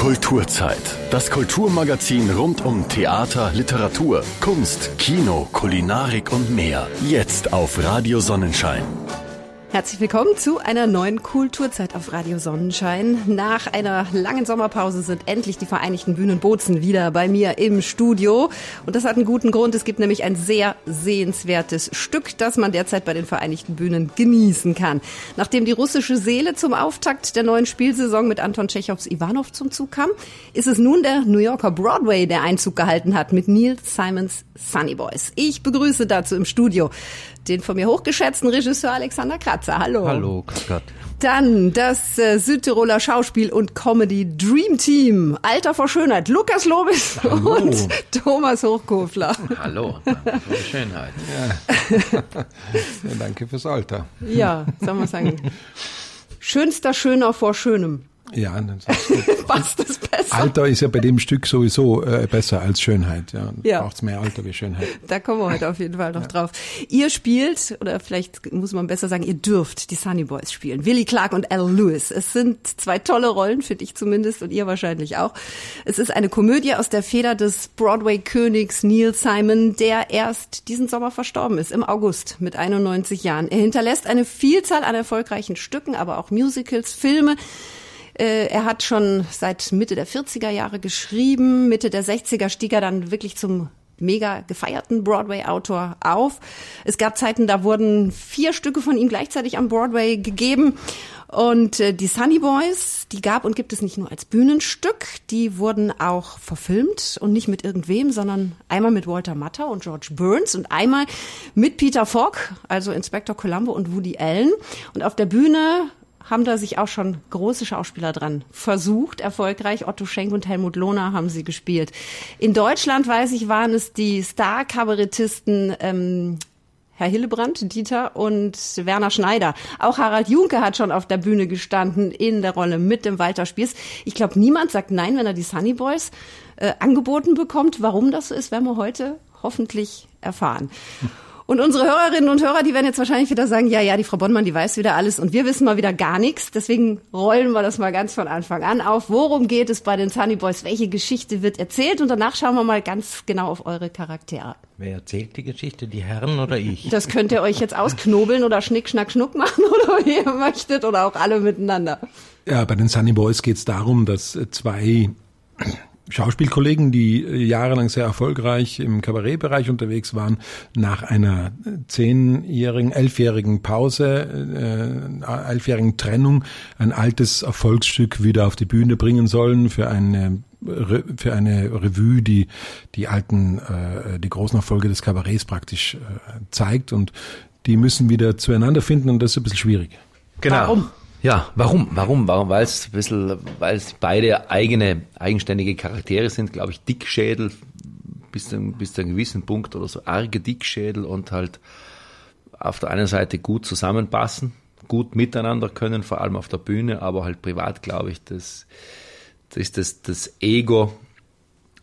Kulturzeit. Das Kulturmagazin rund um Theater, Literatur, Kunst, Kino, Kulinarik und mehr. Jetzt auf Radio Sonnenschein. Herzlich willkommen zu einer neuen Kulturzeit auf Radio Sonnenschein. Nach einer langen Sommerpause sind endlich die Vereinigten Bühnen Bozen wieder bei mir im Studio. Und das hat einen guten Grund. Es gibt nämlich ein sehr sehenswertes Stück, das man derzeit bei den Vereinigten Bühnen genießen kann. Nachdem die russische Seele zum Auftakt der neuen Spielsaison mit Anton Tschechows Ivanov zum Zug kam, ist es nun der New Yorker Broadway, der Einzug gehalten hat mit Neil Simons Sunny Boys. Ich begrüße dazu im Studio den von mir hochgeschätzten Regisseur Alexander Kratzer. Hallo. Hallo, Gott. Dann das äh, Südtiroler Schauspiel- und Comedy Dream Team. Alter vor Schönheit. Lukas Lobis Hallo. und Thomas Hochkofler. Hallo, danke für die Schönheit. Ja, danke fürs Alter. Ja, soll man sagen. Schönster Schöner vor Schönem. Ja, gut. Passt das besser? Alter ist ja bei dem Stück sowieso äh, besser als Schönheit. Ja, Ja. braucht's mehr Alter wie Schönheit. Da kommen wir heute auf jeden Fall noch drauf. Ihr spielt, oder vielleicht muss man besser sagen, ihr dürft die Sunny Boys spielen. Willie Clark und Al Lewis. Es sind zwei tolle Rollen, finde ich zumindest, und ihr wahrscheinlich auch. Es ist eine Komödie aus der Feder des Broadway-Königs Neil Simon, der erst diesen Sommer verstorben ist, im August mit 91 Jahren. Er hinterlässt eine Vielzahl an erfolgreichen Stücken, aber auch Musicals, Filme. Äh, Er hat schon seit Mitte der 40er Jahre geschrieben. Mitte der 60er stieg er dann wirklich zum mega gefeierten Broadway-Autor auf. Es gab Zeiten, da wurden vier Stücke von ihm gleichzeitig am Broadway gegeben. Und äh, die Sunny Boys, die gab und gibt es nicht nur als Bühnenstück, die wurden auch verfilmt und nicht mit irgendwem, sondern einmal mit Walter Matthau und George Burns und einmal mit Peter Falk, also Inspector Columbo und Woody Allen. Und auf der Bühne haben da sich auch schon große Schauspieler dran versucht, erfolgreich. Otto Schenk und Helmut Lohner haben sie gespielt. In Deutschland, weiß ich, waren es die Star-Kabarettisten ähm, Herr Hillebrand, Dieter und Werner Schneider. Auch Harald Junke hat schon auf der Bühne gestanden in der Rolle mit dem Walter Spieß. Ich glaube, niemand sagt nein, wenn er die Sunny Boys äh, angeboten bekommt. Warum das so ist, werden wir heute hoffentlich erfahren. Und unsere Hörerinnen und Hörer, die werden jetzt wahrscheinlich wieder sagen, ja, ja, die Frau Bonnmann, die weiß wieder alles und wir wissen mal wieder gar nichts. Deswegen rollen wir das mal ganz von Anfang an auf. Worum geht es bei den Sunny Boys? Welche Geschichte wird erzählt? Und danach schauen wir mal ganz genau auf eure Charaktere. Wer erzählt die Geschichte, die Herren oder ich? Das könnt ihr euch jetzt ausknobeln oder Schnick, Schnack, Schnuck machen oder wie ihr möchtet oder auch alle miteinander. Ja, bei den Sunny Boys geht's darum, dass zwei Schauspielkollegen, die äh, jahrelang sehr erfolgreich im Kabarettbereich unterwegs waren, nach einer zehnjährigen, elfjährigen Pause, äh, elfjährigen Trennung, ein altes Erfolgsstück wieder auf die Bühne bringen sollen für eine für eine Revue, die die alten, äh, die großen Erfolge des Kabaretts praktisch äh, zeigt und die müssen wieder zueinander finden und das ist ein bisschen schwierig. Genau. Warum? Ja, warum? Warum? Warum? Weil es ein bisschen, weil es beide eigene, eigenständige Charaktere sind, glaube ich, Dickschädel bis zu, bis zu einem gewissen Punkt oder so arge Dickschädel und halt auf der einen Seite gut zusammenpassen, gut miteinander können, vor allem auf der Bühne, aber halt privat, glaube ich, das, das ist das, das Ego,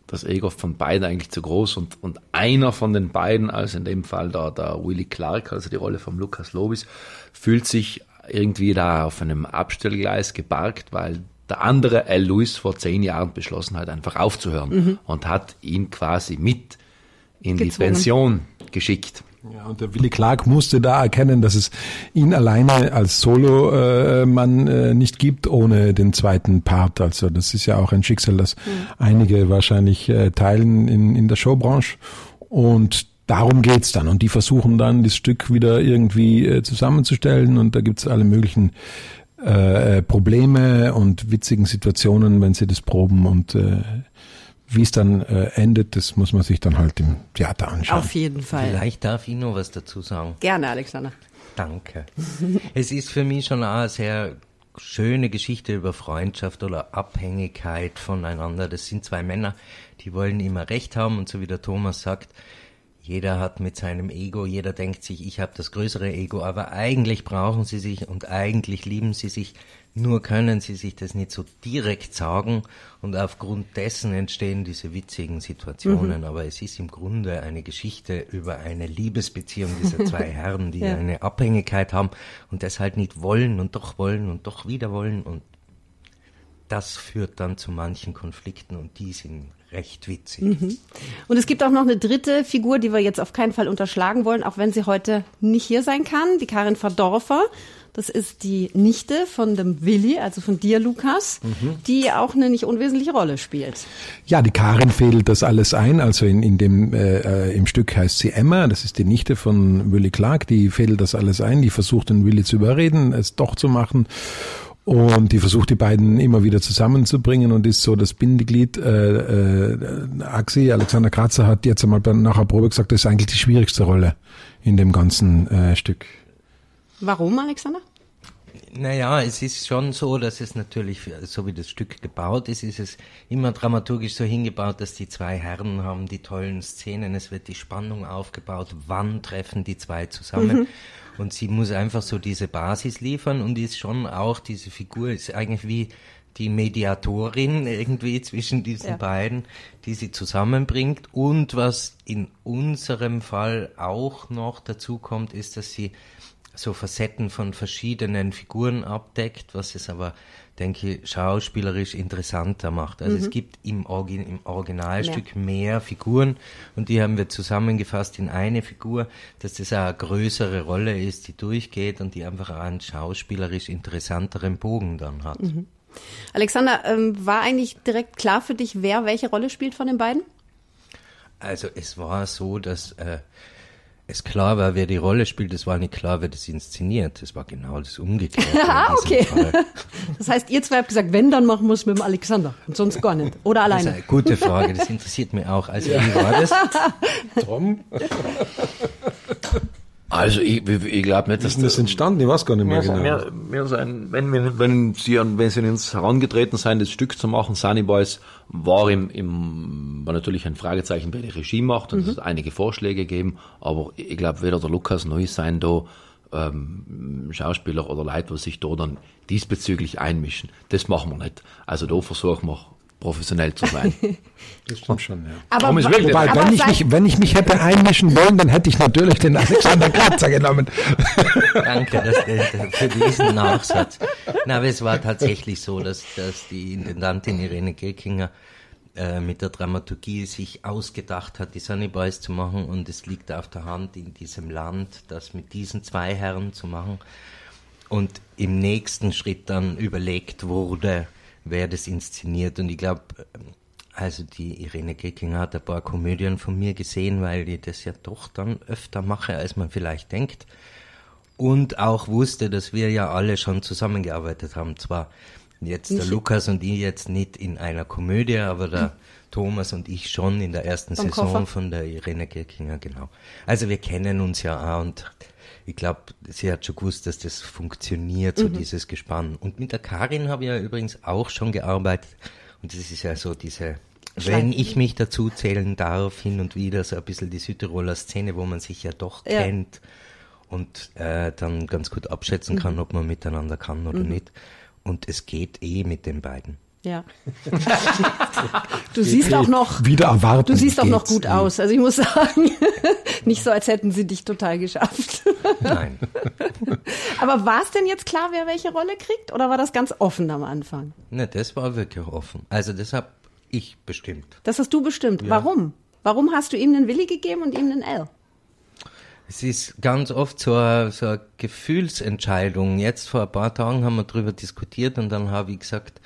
das Ego von beiden eigentlich zu groß und, und einer von den beiden, also in dem Fall da, der Willie Clark, also die Rolle von Lukas Lobis, fühlt sich irgendwie da auf einem Abstellgleis geparkt, weil der andere, Al Lewis, vor zehn Jahren beschlossen hat, einfach aufzuhören und hat ihn quasi mit in die Gezwungen. Pension geschickt. Ja, und der Willi Clark musste da erkennen, dass es ihn alleine als Solo-Mann äh, nicht gibt, ohne den zweiten Part. Also das ist ja auch ein Schicksal, das einige wahrscheinlich äh, teilen in, in der Showbranche. Und darum geht's dann. Und die versuchen dann, das Stück wieder irgendwie äh, zusammenzustellen. Und da gibt's alle möglichen äh, Probleme und witzigen Situationen, wenn sie das proben. Und äh, wie es dann äh, endet, das muss man sich dann halt im Theater anschauen. Auf jeden Fall. Vielleicht darf ich noch was dazu sagen. Gerne, Alexander. Danke. es ist für mich schon auch eine sehr schöne Geschichte über Freundschaft oder Abhängigkeit voneinander. Das sind zwei Männer, die wollen immer Recht haben und so wie der Thomas sagt, jeder hat mit seinem Ego, jeder denkt sich, ich habe das größere Ego, aber eigentlich brauchen sie sich und eigentlich lieben sie sich, nur können sie sich das nicht so direkt sagen und aufgrund dessen entstehen diese witzigen Situationen. Aber es ist im Grunde eine Geschichte über eine Liebesbeziehung dieser zwei Herren, die Ja. eine Abhängigkeit haben und das halt nicht wollen und doch wollen und doch wieder wollen und das führt dann zu manchen Konflikten und die sind recht witzig. Und es gibt auch noch eine dritte Figur, die wir jetzt auf keinen Fall unterschlagen wollen, auch wenn sie heute nicht hier sein kann, die Karin Verdorfer. Das ist die Nichte von dem Willi, also von dir, Lukas, die auch eine nicht unwesentliche Rolle spielt. Ja, die Karin fädelt das alles ein. Also in, in dem äh, äh, im Stück heißt sie Emma. Das ist die Nichte von Willy Clark. Die fädelt das alles ein. Die versucht den Willy zu überreden, es doch zu machen. Und die versucht die beiden immer wieder zusammenzubringen und ist so das Bindeglied. Äh, äh, Axi, Alexander Kratzer hat jetzt einmal nach der Probe gesagt, das ist eigentlich die schwierigste Rolle in dem ganzen äh, Stück. Warum, Alexander? Naja, es ist schon so, dass es natürlich, so wie das Stück gebaut ist, ist es immer dramaturgisch so hingebaut, dass die zwei Herren haben die tollen Szenen, es wird die Spannung aufgebaut, wann treffen die zwei zusammen. Und sie muss einfach so diese Basis liefern und ist schon auch, diese Figur ist eigentlich wie die Mediatorin irgendwie zwischen diesen Ja. beiden, die sie zusammenbringt. Und was in unserem Fall auch noch dazu kommt, ist, dass sie so Facetten von verschiedenen Figuren abdeckt, was es aber, denke ich, schauspielerisch interessanter macht. Also es gibt im, Orgi im Originalstück mehr. Figuren und die haben wir zusammengefasst in eine Figur, dass das eine größere Rolle ist, die durchgeht und die einfach einen schauspielerisch interessanteren Bogen dann hat. Alexander, ähm, war eigentlich direkt klar für dich, wer welche Rolle spielt von den beiden? Also es war so, dass äh, es klar war, wer die Rolle spielt. Es war nicht klar, wer das inszeniert. Es war genau das Umgekehrte. Ah, okay. Fall. Das heißt, ihr zwei habt gesagt, wenn, dann machen wir es mit dem Alexander und sonst gar nicht. Oder Das ist alleine. eine gute Frage. Das interessiert mich auch. Also wie war das? Tom? Also ich, ich, ich glaube nicht, dass ist denn das entstanden? Ich weiß gar nicht mehr Wir, genau. wir, wir sein, wenn, wenn, wenn sie, an- wenn sie an uns herangetreten sind, das Stück zu machen, Sunny Boys, war im, im, war natürlich ein Fragezeichen bei der Regie macht und es hat einige Vorschläge gegeben, aber ich glaube, weder der Lukas noch ich sein da, ähm, Schauspieler oder Leute, die sich da dann diesbezüglich einmischen. Das machen wir nicht. Also da versuchen wir professionell zu sein. Das stimmt schon, ja. Aber, Warum ist wa- wirklich- Wobei, aber wenn ich, mich, wenn ich mich hätte einmischen wollen, dann hätte ich natürlich den Alexander Kratzer genommen. Danke dass, für diesen Nachsatz. Na, aber es war tatsächlich so, dass, dass die Intendantin Irene Gelkinger äh, mit der Dramaturgie sich ausgedacht hat, die Sunny Boys zu machen und es liegt auf der Hand in diesem Land, das mit diesen zwei Herren zu machen und im nächsten Schritt dann überlegt wurde, wer das inszeniert und ich glaube, also die Irene Gelkinger hat ein paar Komödien von mir gesehen, weil ich das ja doch dann öfter mache, als man vielleicht denkt und auch wusste, dass wir ja alle schon zusammengearbeitet haben. Zwar jetzt der Lukas und ich jetzt nicht in einer Komödie, aber der Thomas und ich schon in der ersten Saison Koffer. von der Irene Gelkinger, genau. Also wir kennen uns ja auch und ich glaube, sie hat schon gewusst, dass das funktioniert, Mhm. so dieses Gespann. Und mit der Karin habe ich ja übrigens auch schon gearbeitet und das ist ja so diese wenn ich mich dazu zählen darf, hin und wieder so ein bisschen die Südtiroler Szene, wo man sich ja doch Ja. kennt und äh, dann ganz gut abschätzen kann, ob man miteinander kann oder nicht. Und es geht eh mit den beiden. Ja. Du siehst auch noch, Wieder erwarten. du siehst auch noch gut aus. Also ich muss sagen, nicht so, als hätten sie dich total geschafft. Nein. Aber war es denn jetzt klar, wer welche Rolle kriegt? Oder war das ganz offen am Anfang? ne, das war wirklich offen. Also das hab ich bestimmt. Das hast du bestimmt. Warum? Warum hast du ihm den Willi gegeben und ihm den L? Es ist ganz oft so eine, so eine Gefühlsentscheidung. Jetzt vor ein paar Tagen haben wir darüber diskutiert und dann habe ich gesagt,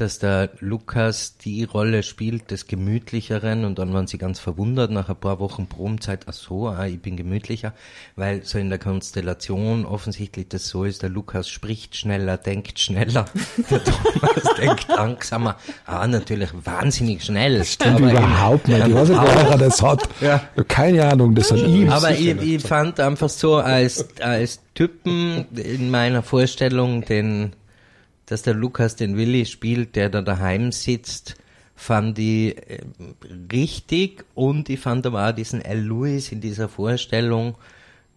dass der Lukas die Rolle spielt des Gemütlicheren und dann waren sie ganz verwundert nach ein paar Wochen Probenzeit, ach so, ah, ich bin gemütlicher, weil so in der Konstellation offensichtlich das so ist, der Lukas spricht schneller, denkt schneller, der Thomas denkt langsamer, ah, natürlich wahnsinnig schnell. Stimmt aber im- überhaupt nicht. Ich weiß nicht, woher er das hat. Ja. Keine Ahnung, das an ihm. Aber ich, ich fand einfach so als, als Typen in meiner Vorstellung, den, dass der Lukas den Willi spielt, der da daheim sitzt, fand ich äh, richtig und ich fand aber auch diesen L. Lewis in dieser Vorstellung,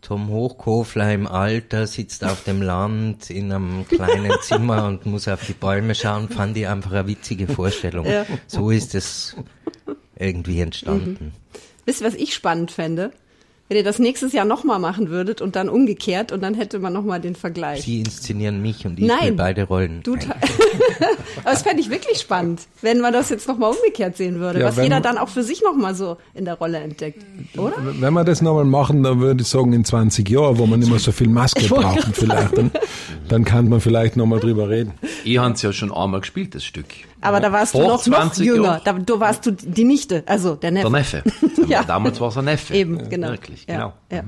Tom Hochkofler im Alter sitzt auf dem Land in einem kleinen Zimmer und muss auf die Bäume schauen, fand ich einfach eine witzige Vorstellung. Ja. So ist es irgendwie entstanden. Wisst ihr, was ich spannend fände? Wenn ihr das nächstes Jahr nochmal machen würdet und dann umgekehrt und dann hätte man nochmal den Vergleich. Sie inszenieren mich und ich Nein. spiele beide Rollen. Du, Aber das fände ich wirklich spannend, wenn man das jetzt nochmal umgekehrt sehen würde, Ja, was jeder dann auch für sich nochmal so in der Rolle entdeckt, oder? Wenn wir das nochmal machen, dann würde ich sagen, in 20 Jahren, wo man nicht mehr so viel Maske Ich brauchen vielleicht, dann, dann kann man vielleicht nochmal drüber reden. Ihr habt es ja schon einmal gespielt, das Stück. Aber da warst du noch, noch 20 jünger. Da, du warst du die Nichte, also der Neffe. Der Neffe. Ja. Damals war es ein Neffe. Eben, genau. Wirklich, ja, genau. Ja.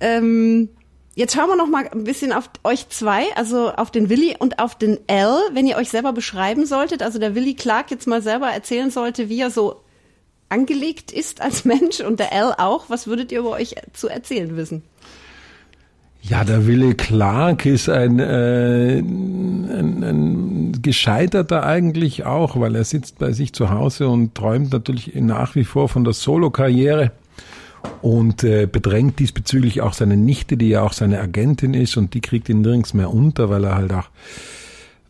Ähm, jetzt schauen wir noch mal ein bisschen auf euch zwei, also auf den Willi und auf den L, wenn ihr euch selber beschreiben solltet. Also der Willi Clark jetzt mal selber erzählen sollte, wie er so angelegt ist als Mensch und der L auch. Was würdet ihr über euch zu erzählen wissen? Ja, der Willi Clark ist ein, äh, ein, ein gescheiterter eigentlich auch, weil er sitzt bei sich zu Hause und träumt natürlich nach wie vor von der Solo-Karriere und äh, bedrängt diesbezüglich auch seine Nichte, die ja auch seine Agentin ist und die kriegt ihn nirgends mehr unter, weil er halt auch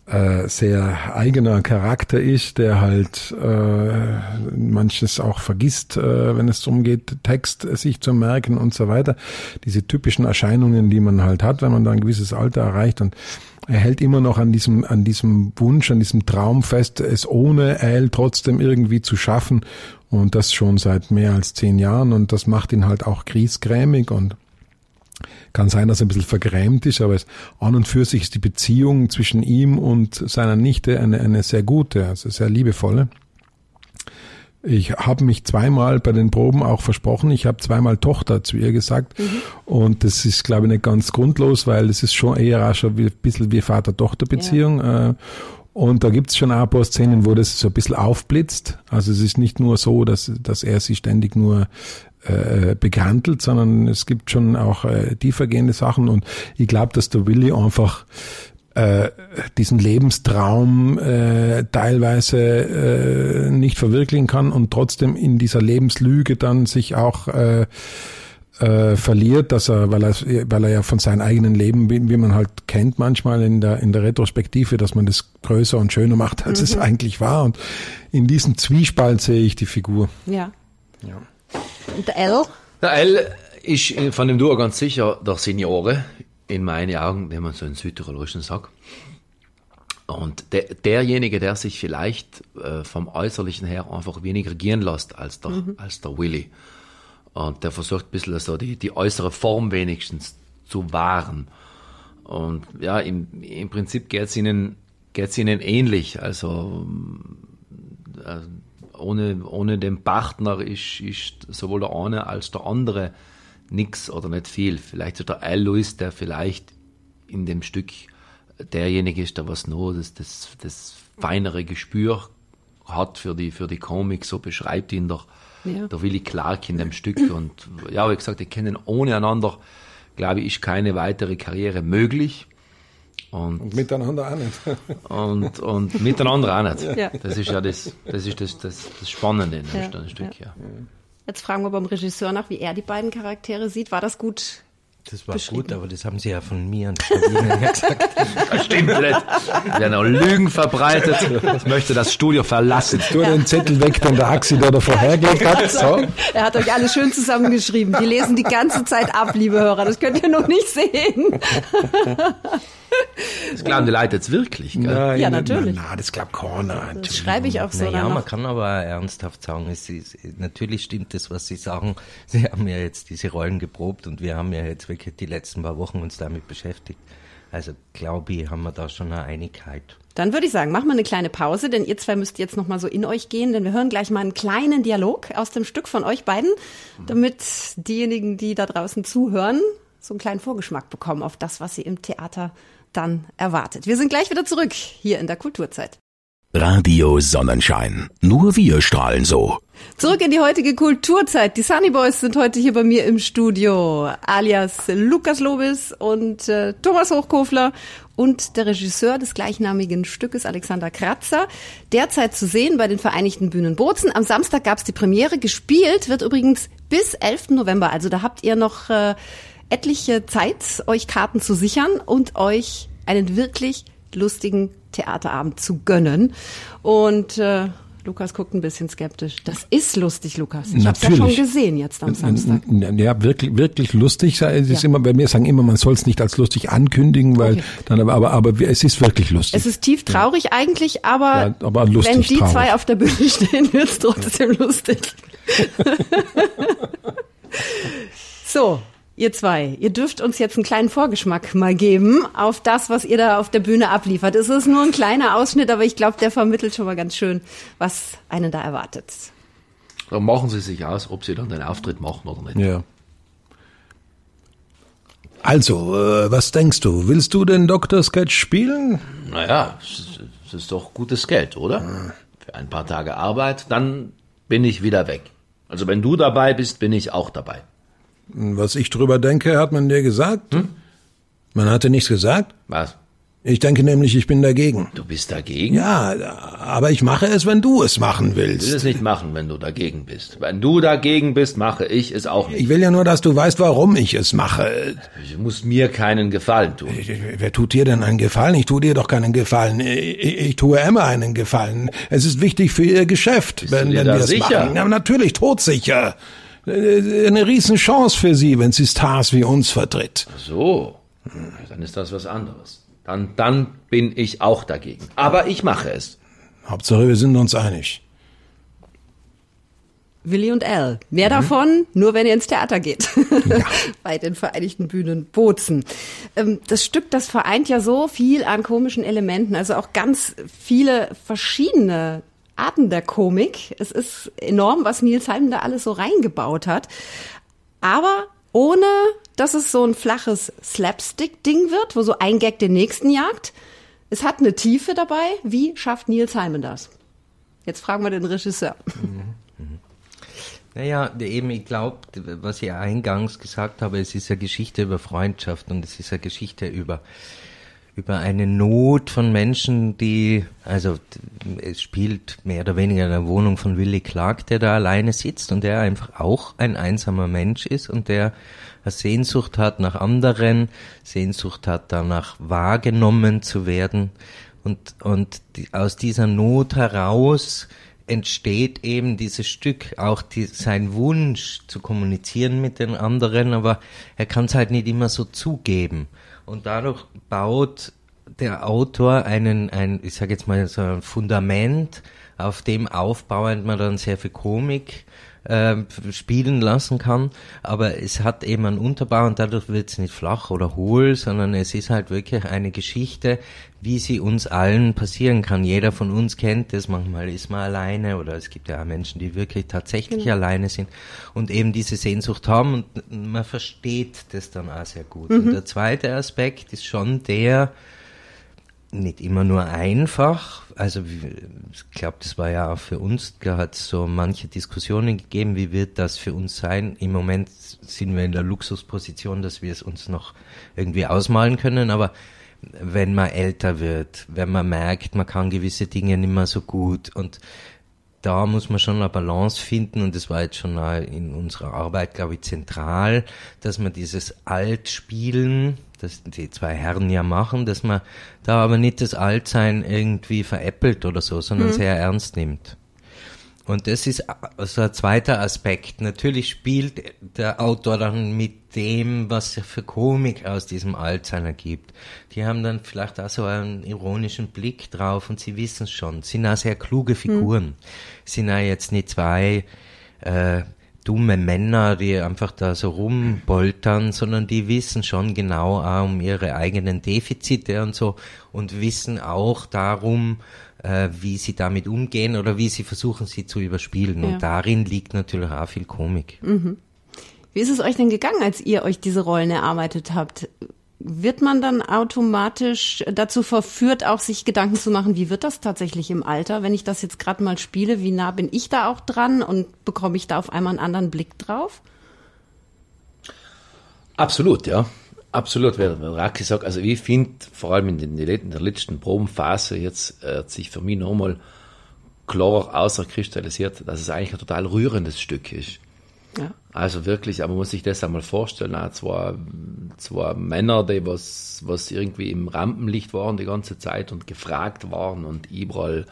äh, sehr eigener Charakter ist, der halt äh, manches auch vergisst, äh, wenn es darum geht, Text sich zu merken und so weiter. Diese typischen Erscheinungen, die man halt hat, wenn man da ein gewisses Alter erreicht und er hält immer noch an diesem, an diesem Wunsch, an diesem Traum fest, es ohne Al trotzdem irgendwie zu schaffen. Und das schon seit mehr als zehn Jahren. Und das macht ihn halt auch griesgrämig und kann sein, dass er ein bisschen vergrämt ist, aber es, an und für sich ist die Beziehung zwischen ihm und seiner Nichte eine, eine sehr gute, also sehr liebevolle. Ich habe mich zweimal bei den Proben auch versprochen. Ich habe zweimal Tochter zu ihr gesagt. Und das ist, glaube ich, nicht ganz grundlos, weil es ist schon eher auch schon wie, ein bisschen wie Vater-Tochter-Beziehung. Äh, Und da gibt's schon ein paar Szenen, wo das so ein bisschen aufblitzt. Also es ist nicht nur so, dass, dass er sie ständig nur äh, begrantelt, sondern es gibt schon auch äh, tiefergehende Sachen. Und ich glaube, dass der Willi einfach äh, diesen Lebenstraum äh, teilweise äh, nicht verwirklichen kann und trotzdem in dieser Lebenslüge dann sich auch äh, äh, verliert, dass er, weil er, weil er ja von seinem eigenen Leben, wie, wie man halt kennt manchmal in der in der Retrospektive, dass man das größer und schöner macht, als es eigentlich war. Und in diesem Zwiespalt sehe ich die Figur. Ja. Und der L? Der L ist äh, von dem Duo ganz sicher der Seniore, in meinen Augen, wenn man so in Südtirolischen sagt. Und der, derjenige, der sich vielleicht äh, vom Äußerlichen her einfach weniger gehen lässt als der, als der Willy. Und der versucht ein bisschen so die, die äußere Form wenigstens zu wahren. Und ja, im, im Prinzip geht's ihnen, geht's ihnen ähnlich. Also äh, ohne, ohne den Partner ist, ist sowohl der eine als der andere nix oder nicht viel. Vielleicht ist der Al Lewis, der vielleicht in dem Stück derjenige ist, der was nur das, das, das feinere Gespür hat für die, für die Komik, so beschreibt ihn der, Ja. der Willy Clark in dem Stück. Und ja, wie gesagt, die kennen ohne einander, glaube ich, ist keine weitere Karriere möglich. Und Und miteinander auch nicht. und, und miteinander auch nicht. Ja. Das ist ja das, das, ist das, das, das Spannende in dem Ja, Stück, ja. Jetzt fragen wir beim Regisseur nach, wie er die beiden Charaktere sieht. War das gut? Das war gut, aber das haben Sie ja von mir und von Ihnen ja gesagt. Das stimmt nicht. Werden auch Lügen verbreitet. Ich möchte das Studio verlassen. Du den Zettel weg, den der Axi da davor hergelegt hat. So. Er hat euch alles schön zusammengeschrieben. Die lesen die ganze Zeit ab, liebe Hörer. Das könnt ihr noch nicht sehen. Das glauben die Leute jetzt wirklich, gell? Nein, Ja, nein, natürlich. Nein, das glaubt keiner. Das schreibe ich auch so Naja, man kann aber ernsthaft sagen, es ist, natürlich stimmt das, was Sie sagen. Sie haben ja jetzt diese Rollen geprobt und wir haben ja jetzt wirklich die letzten paar Wochen uns damit beschäftigt. Also glaube ich, haben wir da schon eine Einigkeit. Dann würde ich sagen, machen wir eine kleine Pause, denn ihr zwei müsst jetzt noch mal so in euch gehen, denn wir hören gleich mal einen kleinen Dialog aus dem Stück von euch beiden, damit diejenigen, die da draußen zuhören, so einen kleinen Vorgeschmack bekommen auf das, was sie im Theater dann erwartet. Wir sind gleich wieder zurück hier in der Kulturzeit. Radio Sonnenschein. Nur wir strahlen so. Zurück in die heutige Kulturzeit. Die Sunny Boys sind heute hier bei mir im Studio, alias Lukas Lobis und äh, Thomas Hochkofler und der Regisseur des gleichnamigen Stückes, Alexander Kratzer. Derzeit zu sehen bei den Vereinigten Bühnen Bozen. Am Samstag gab es die Premiere. Gespielt wird übrigens bis 11. November. Also da habt ihr noch äh, etliche Zeit, euch Karten zu sichern und euch einen wirklich lustigen Theaterabend zu gönnen. Und äh, Lukas guckt ein bisschen skeptisch. Das ist lustig, Lukas. Ich habe ja schon gesehen jetzt am Samstag. Ja, wirklich, wirklich lustig. Es ist ja. immer, bei mir sagen immer, man soll es nicht als lustig ankündigen, weil okay. dann aber, aber, aber es ist wirklich lustig. Es ist tief traurig ja. eigentlich, aber, ja, aber lustig, wenn die traurig. zwei auf der Bühne stehen, wird es trotzdem lustig. so, Ihr zwei, ihr dürft uns jetzt einen kleinen Vorgeschmack mal geben auf das, was ihr da auf der Bühne abliefert. Es ist nur ein kleiner Ausschnitt, aber ich glaube, der vermittelt schon mal ganz schön, was einen da erwartet. Dann machen Sie sich aus, ob Sie dann den Auftritt machen oder nicht. Ja. Also, äh, was denkst du? Willst du den Dr. Sketch spielen? Naja, es ist doch gutes Geld, oder? Für ein paar Tage Arbeit, dann bin ich wieder weg. Also wenn du dabei bist, bin ich auch dabei. Was ich drüber denke, hat man dir gesagt? Hm? Man hatte nichts gesagt? Was? Ich denke nämlich, ich bin dagegen. Du bist dagegen? Ja, aber ich mache es, wenn du es machen willst. Ich will es nicht machen, wenn du dagegen bist. Wenn du dagegen bist, mache ich es auch nicht. Ich will ja nur, dass du weißt, warum ich es mache. Du musst mir keinen Gefallen tun. Wer tut dir denn einen Gefallen? Ich tue dir doch keinen Gefallen. Ich, ich tue Emma einen Gefallen. Es ist wichtig für ihr Geschäft, bist wenn, wenn wir es machen. Ja, natürlich, todsicher. Äh, eine Riesenchance für sie, wenn sie Stars wie uns vertritt. So, dann ist das was anderes. Dann, dann bin ich auch dagegen. Aber ich mache es. Hauptsache, wir sind uns einig. Willi und Al. Mehr mhm. davon, nur wenn ihr ins Theater geht. Ja. Bei den Vereinigten Bühnen Bozen. Ähm, das Stück, das vereint ja so viel an komischen Elementen, also auch ganz viele verschiedene Arten der Komik. Es ist enorm, was Nils Heim da alles so reingebaut hat. Aber ohne, dass es so ein flaches Slapstick-Ding wird, wo so ein Gag den nächsten jagt. Es hat eine Tiefe dabei. Wie schafft Nils Simon das? Jetzt fragen wir den Regisseur. Naja, eben, ich glaube, was ich eingangs gesagt habe, es ist eine Geschichte über Freundschaft und es ist eine Geschichte über über eine Not von Menschen, die, also es spielt mehr oder weniger in der Wohnung von Willy Clark, der da alleine sitzt und der einfach auch ein einsamer Mensch ist und der Sehnsucht hat nach anderen, Sehnsucht hat danach wahrgenommen zu werden und, und die, aus dieser Not heraus entsteht eben dieses Stück, auch die, sein Wunsch zu kommunizieren mit den anderen, aber er kann es halt nicht immer so zugeben. Und dadurch baut der Autor einen, ein, ich sage jetzt mal so ein Fundament, auf dem aufbauend man dann sehr viel Komik äh, spielen lassen kann. Aber es hat eben einen Unterbau und dadurch wird es nicht flach oder hohl, sondern es ist halt wirklich eine Geschichte, wie sie uns allen passieren kann. Jeder von uns kennt es, manchmal ist man alleine oder es gibt ja auch Menschen, die wirklich tatsächlich genau. alleine sind und eben diese Sehnsucht haben und man versteht das dann auch sehr gut. Mhm. Und der zweite Aspekt ist schon der, nicht immer nur einfach. Also ich glaube, das war ja auch für uns, da hat so manche Diskussionen gegeben, wie wird das für uns sein. Im Moment sind wir in der Luxusposition, dass wir es uns noch irgendwie ausmalen können, aber wenn man älter wird, wenn man merkt, man kann gewisse Dinge nicht mehr so gut und da muss man schon eine Balance finden und das war jetzt schon in unserer Arbeit, glaube ich, zentral, dass man dieses Altspielen, das die zwei Herren ja machen, dass man da aber nicht das Altsein irgendwie veräppelt oder so, sondern mhm. sehr ernst nimmt. Und das ist also ein zweiter Aspekt. Natürlich spielt der Autor dann mit dem, was er für Komik aus diesem Altsein ergibt. Die haben dann vielleicht auch so einen ironischen Blick drauf und sie wissen es schon. Sie sind auch sehr kluge Figuren. Mhm. Sind auch jetzt nicht zwei äh, dumme Männer, die einfach da so rumboltern, sondern die wissen schon genau auch um ihre eigenen Defizite und so und wissen auch darum, äh, wie sie damit umgehen oder wie sie versuchen, sie zu überspielen. Ja. Und darin liegt natürlich auch viel Komik. Mhm. Wie ist es euch denn gegangen, als ihr euch diese Rollen erarbeitet habt? Wird man dann automatisch dazu verführt, auch sich Gedanken zu machen, wie wird das tatsächlich im Alter, wenn ich das jetzt gerade mal spiele, wie nah bin ich da auch dran und bekomme ich da auf einmal einen anderen Blick drauf? Absolut, ja. Absolut, weil Raki sagt, also ich finde, vor allem in, den, in der letzten Probenphase jetzt äh, sich für mich nochmal klar außerkristallisiert, dass es eigentlich ein total rührendes Stück ist. Ja. Also wirklich, aber man muss sich das einmal vorstellen, auch zwei, zwei Männer, die was, was irgendwie im Rampenlicht waren die ganze Zeit und gefragt waren und überall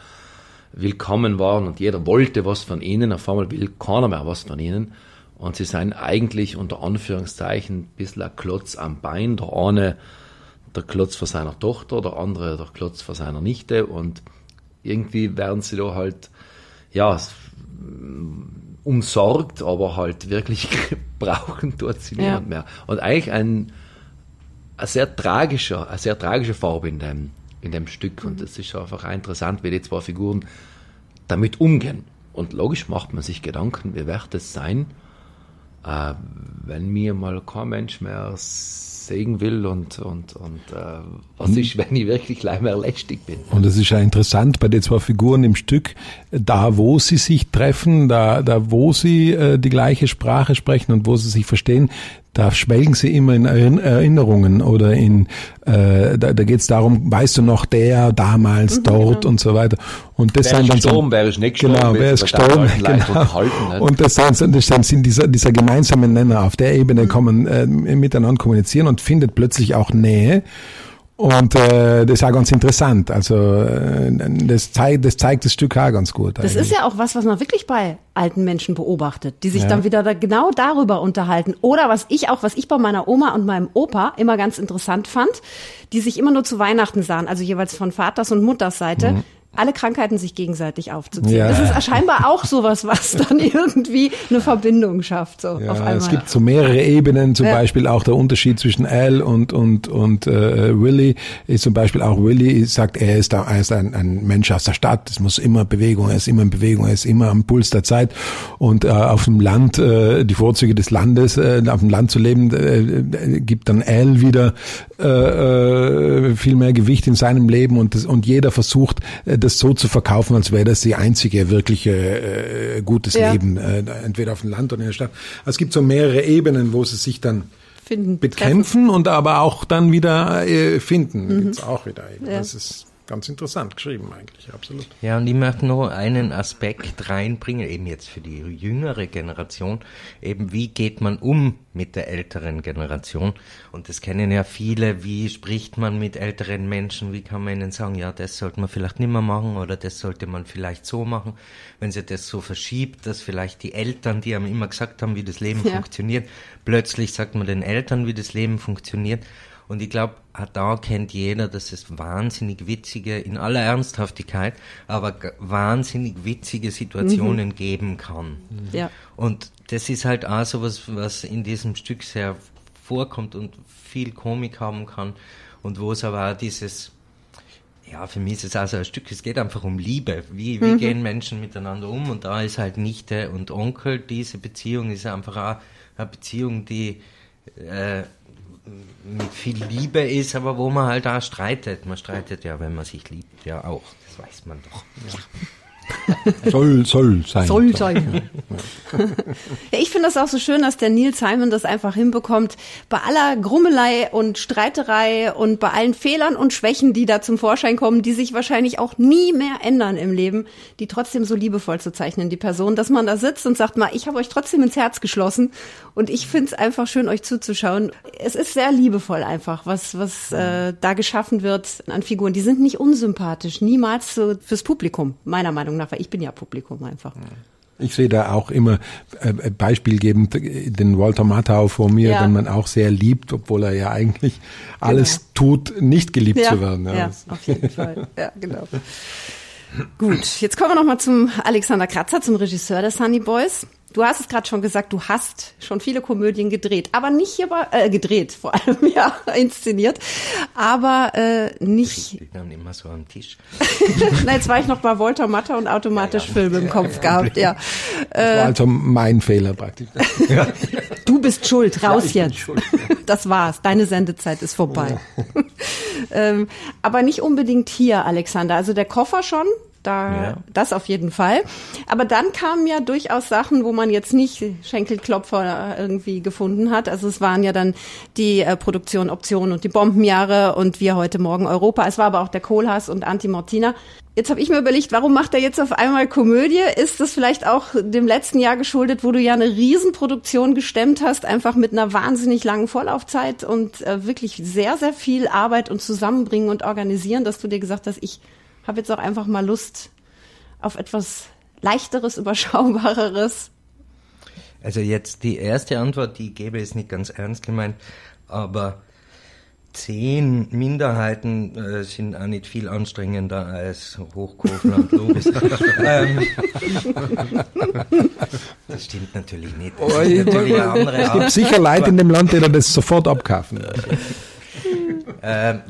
willkommen waren und jeder wollte was von ihnen. Auf einmal will keiner mehr was von ihnen. Und sie seien eigentlich unter Anführungszeichen ein bisschen ein Klotz am Bein. Der eine der Klotz für seiner Tochter, der andere der Klotz für seiner Nichte. Und irgendwie werden sie da halt, ja, umsorgt, aber halt wirklich brauchen tut sie ja. niemand mehr. Und eigentlich ein, ein sehr tragischer, eine sehr tragische Farbe in dem, in dem Stück. Und es mhm. ist einfach interessant, wie die zwei Figuren damit umgehen. Und logisch macht man sich Gedanken, wie wird es sein, äh, wenn mir mal kein Mensch mehr sehen will und, und, und äh, was ist, wenn ich wirklich leider lästig bin. Und es ist ja interessant bei den zwei Figuren im Stück, da wo sie sich treffen, da, da wo sie äh, die gleiche Sprache sprechen und wo sie sich verstehen, da schwelgen sie immer in Erinnerungen oder in, äh, da, da geht es darum, weißt du noch, der damals mhm, dort genau. und so weiter. Und das wer sind dann gestorben, so, wer ist nicht gestorben, genau, wer ist gestorben, genau. und das sind, das sind dieser, dieser gemeinsame Nenner, auf der Ebene mhm. kommen, äh, miteinander kommunizieren und findet plötzlich auch Nähe. Und äh, das ist auch ganz interessant. Also äh, das, zeigt, das zeigt das Stück auch ganz gut. Das eigentlich. ist ja auch was, was man wirklich bei alten Menschen beobachtet, die sich ja. dann wieder da genau darüber unterhalten. Oder was ich auch, was ich bei meiner Oma und meinem Opa immer ganz interessant fand, die sich immer nur zu Weihnachten sahen, also jeweils von Vaters und Mutters Seite. Mhm alle Krankheiten sich gegenseitig aufzuziehen. Ja. Das ist scheinbar auch sowas, was dann irgendwie eine Verbindung schafft. So ja, auf einmal. Es gibt so mehrere Ebenen, zum ja. Beispiel auch der Unterschied zwischen Al und und und äh, Willy ist zum Beispiel auch Willy sagt, er ist da, er ist ein, ein Mensch aus der Stadt. Es muss immer Bewegung, er ist immer in Bewegung, er ist immer am Puls der Zeit und äh, auf dem Land äh, die Vorzüge des Landes, äh, auf dem Land zu leben, äh, äh gibt dann Al wieder äh, äh, viel mehr Gewicht in seinem Leben und das, und jeder versucht äh, das so zu verkaufen, als wäre das die einzige wirkliche äh, gutes ja. Leben, äh, entweder auf dem Land oder in der Stadt. Also es gibt so mehrere Ebenen, wo sie sich dann finden, bekämpfen treffen. und aber auch dann wieder äh, finden. Mhm. Gibt's auch wieder. Ja. Das ist ganz interessant geschrieben eigentlich, absolut. Ja, und ich möchte noch einen Aspekt reinbringen, eben jetzt für die jüngere Generation, eben wie geht man um mit der älteren Generation? Und das kennen ja viele, wie spricht man mit älteren Menschen, wie kann man ihnen sagen, ja, das sollte man vielleicht nicht mehr machen oder das sollte man vielleicht so machen, wenn sie das so verschiebt, dass vielleicht die Eltern, die einem immer gesagt haben, wie das Leben ja. funktioniert, plötzlich sagt man den Eltern, wie das Leben funktioniert. Und ich glaube, da kennt jeder, dass es wahnsinnig witzige, in aller Ernsthaftigkeit, aber wahnsinnig witzige Situationen mhm. geben kann. Ja. Und das ist halt auch so was, was in diesem Stück sehr vorkommt und viel Komik haben kann und wo es aber auch dieses, ja, für mich ist es also ein Stück, es geht einfach um Liebe. Wie, wie mhm. gehen Menschen miteinander um? Und da ist halt Nichte und Onkel, diese Beziehung ist einfach auch eine Beziehung, die äh, mit viel Liebe ist, aber wo man halt auch streitet. Man streitet ja, wenn man sich liebt, ja auch. Das weiß man doch. Ja. Soll, soll sein. Soll sein. Ja, ich finde das auch so schön, dass der Neil Simon das einfach hinbekommt, bei aller Grummelei und Streiterei und bei allen Fehlern und Schwächen, die da zum Vorschein kommen, die sich wahrscheinlich auch nie mehr ändern im Leben, die trotzdem so liebevoll zu zeichnen, die Person, dass man da sitzt und sagt mal, ich habe euch trotzdem ins Herz geschlossen und ich finde es einfach schön, euch zuzuschauen. Es ist sehr liebevoll einfach, was, was äh, da geschaffen wird an Figuren. Die sind nicht unsympathisch, niemals so fürs Publikum, meiner Meinung nach, weil ich bin ja Publikum einfach. Ich sehe da auch immer äh, beispielgebend den Walter Matthau vor mir, ja. den man auch sehr liebt, obwohl er ja eigentlich alles genau. tut, nicht geliebt ja. zu werden. Ja, ja auf jeden Fall. Ja, genau. Gut, jetzt kommen wir nochmal zum Alexander Kratzer, zum Regisseur der Sunny Boys. Du hast es gerade schon gesagt, du hast schon viele Komödien gedreht, aber nicht hier bei, äh, gedreht, vor allem ja inszeniert, aber äh, nicht. Die dann immer so am Tisch. Nein, jetzt war ich noch bei Walter Matter und automatisch ja, ja. Filme im Kopf gehabt, ja. Das war also mein Fehler praktisch. du bist schuld, raus jetzt. Schuld, das war's, deine Sendezeit ist vorbei. ähm, aber nicht unbedingt hier, Alexander. Also der Koffer schon, da, ja. das auf jeden Fall. Aber dann kamen ja durchaus Sachen, wo man jetzt nicht Schenkelklopfer irgendwie gefunden hat. Also es waren ja dann die äh, Produktion Optionen und die Bombenjahre und wir heute Morgen Europa. Es war aber auch der Kohlhaas und Anti-Mortina. Jetzt habe ich mir überlegt, warum macht er jetzt auf einmal Komödie? Ist das vielleicht auch dem letzten Jahr geschuldet, wo du ja eine Riesenproduktion gestemmt hast, einfach mit einer wahnsinnig langen Vorlaufzeit und äh, wirklich sehr, sehr viel Arbeit und Zusammenbringen und Organisieren, dass du dir gesagt hast, ich habe jetzt auch einfach mal Lust, auf etwas leichteres, überschaubareres? Also jetzt die erste Antwort, die gebe ist nicht ganz ernst gemeint, aber zehn Minderheiten äh, sind auch nicht viel anstrengender als Hochkofler Lobis. ähm, das stimmt natürlich nicht. Das Oh, ist ich- natürlich eine andere Es gibt Art. sicher Leute in dem Land, die dann das sofort abkaufen. Ähm,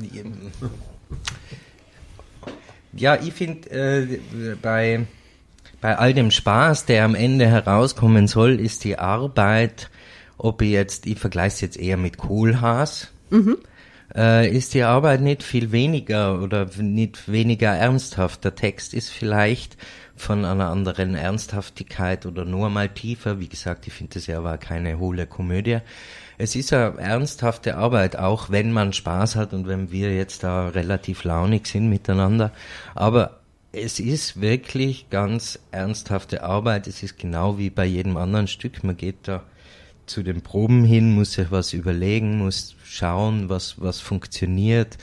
ja, ich finde, äh, bei, bei all dem Spaß, der am Ende herauskommen soll, ist die Arbeit, ob ich jetzt, ich vergleiche es jetzt eher mit Kohlhaas, äh, ist die Arbeit nicht viel weniger oder nicht weniger ernsthaft. Der Text ist vielleicht von einer anderen Ernsthaftigkeit oder nur mal tiefer. Wie gesagt, ich finde das ja aber keine hohle Komödie. Es ist eine ernsthafte Arbeit, auch wenn man Spaß hat und wenn wir jetzt da relativ launig sind miteinander. Aber es ist wirklich ganz ernsthafte Arbeit. Es ist genau wie bei jedem anderen Stück. Man geht da zu den Proben hin, muss sich was überlegen, muss schauen, was, was funktioniert.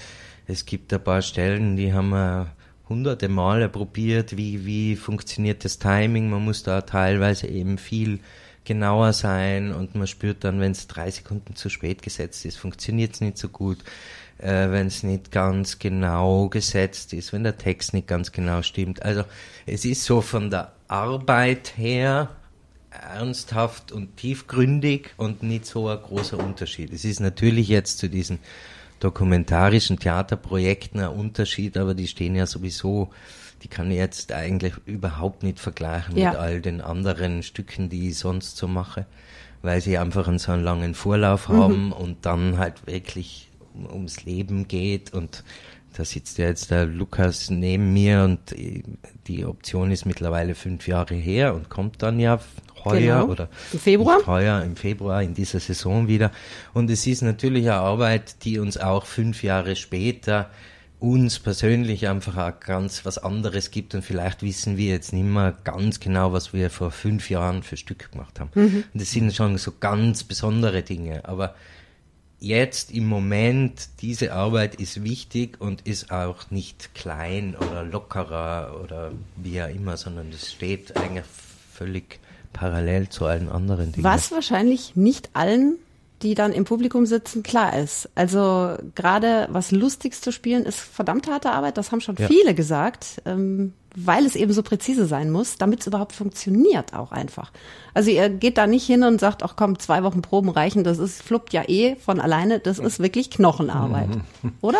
Es gibt ein paar Stellen, die haben wir hunderte Male probiert, wie, wie funktioniert das Timing. Man muss da teilweise eben viel genauer sein und man spürt dann, wenn es drei Sekunden zu spät gesetzt ist, funktioniert es nicht so gut. Äh, wenn es nicht ganz genau gesetzt ist, wenn der Text nicht ganz genau stimmt. Also es ist so von der Arbeit her ernsthaft und tiefgründig und nicht so ein großer Unterschied. Es ist natürlich jetzt zu diesen dokumentarischen Theaterprojekten ein Unterschied, aber die stehen ja sowieso, die kann ich jetzt eigentlich überhaupt nicht vergleichen Ja. mit all den anderen Stücken, die ich sonst so mache, weil sie einfach einen so einen langen Vorlauf haben und dann halt wirklich um- ums Leben geht und da sitzt ja jetzt der Lukas neben mir und die Option ist mittlerweile fünf Jahre her und kommt dann ja heuer Genau. oder Im Februar? heuer im Februar in dieser Saison wieder. Und es ist natürlich eine Arbeit, die uns auch fünf Jahre später uns persönlich einfach auch ganz was anderes gibt und vielleicht wissen wir jetzt nicht mehr ganz genau, was wir vor fünf Jahren für Stück gemacht haben. Und das sind schon so ganz besondere Dinge, aber jetzt im Moment, diese Arbeit ist wichtig und ist auch nicht klein oder lockerer oder wie auch immer, sondern es steht eigentlich völlig parallel zu allen anderen Dingen. Was wahrscheinlich nicht allen, die dann im Publikum sitzen, klar ist. Also gerade was Lustiges zu spielen, ist verdammt harte Arbeit. Das haben schon Ja. viele gesagt, ähm, weil es eben so präzise sein muss, damit es überhaupt funktioniert auch einfach. Also ihr geht da nicht hin und sagt, ach komm, zwei Wochen Proben reichen, das ist fluppt ja eh von alleine. Das ist wirklich Knochenarbeit, oder?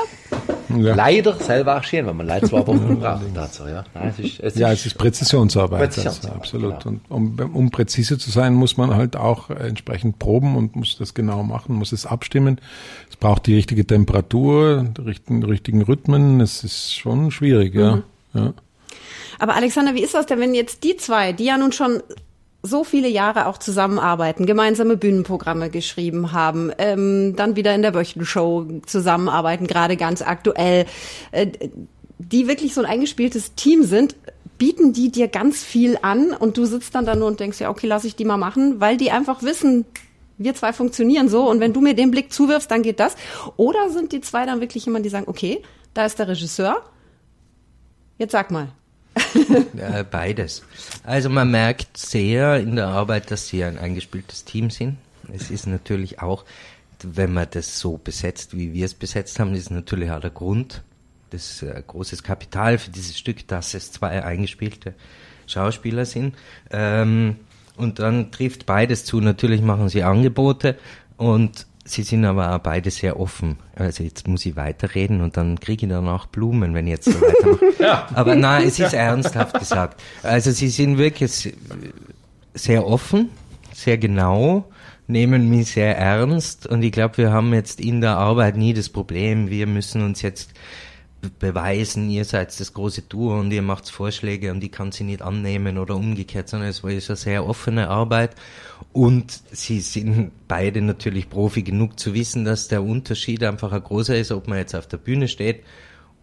Ja. Leider selber arrangieren, weil man leider zwei Wochen braucht dazu, ja. Nein, es ist, es Ja, es ist Präzisionsarbeit. Präzisionsarbeit, also, absolut. genau. Und um, um präzise zu sein, muss man halt auch entsprechend proben und muss das genau machen, muss es abstimmen. Es braucht die richtige Temperatur, die richtigen, richtigen Rhythmen. Es ist schon schwierig, ja. ja. Aber Alexander, wie ist das denn, wenn jetzt die zwei, die ja nun schon so viele Jahre auch zusammenarbeiten, gemeinsame Bühnenprogramme geschrieben haben, ähm, dann wieder in der Wöchenshow zusammenarbeiten, gerade ganz aktuell, äh, die wirklich so ein eingespieltes Team sind, bieten die dir ganz viel an und du sitzt dann da nur und denkst, ja, okay, lass ich die mal machen, weil die einfach wissen, wir zwei funktionieren so und wenn du mir den Blick zuwirfst, dann geht das. Oder sind die zwei dann wirklich jemand, die sagen, okay, da ist der Regisseur, jetzt sag mal. Äh, beides. Also man merkt sehr in der Arbeit, dass sie ein eingespieltes Team sind. Es ist natürlich auch, wenn man das so besetzt, wie wir es besetzt haben, ist natürlich auch der Grund, das äh, großes Kapital für dieses Stück, dass es zwei eingespielte Schauspieler sind. Ähm, und dann trifft beides zu. Natürlich machen sie Angebote und sie sind aber auch beide sehr offen. Also jetzt muss ich weiterreden und dann kriege ich danach Blumen, wenn ich jetzt so weitermache. Aber nein, es ist ernsthaft gesagt. Also sie sind wirklich sehr offen, sehr genau, nehmen mich sehr ernst und ich glaube, wir haben jetzt in der Arbeit nie das Problem, wir müssen uns jetzt beweisen, ihr seid das große Duo und ihr macht Vorschläge und ich kann sie nicht annehmen oder umgekehrt, sondern es war eine sehr offene Arbeit. Und sie sind beide natürlich Profi genug zu wissen, dass der Unterschied einfach ein großer ist, ob man jetzt auf der Bühne steht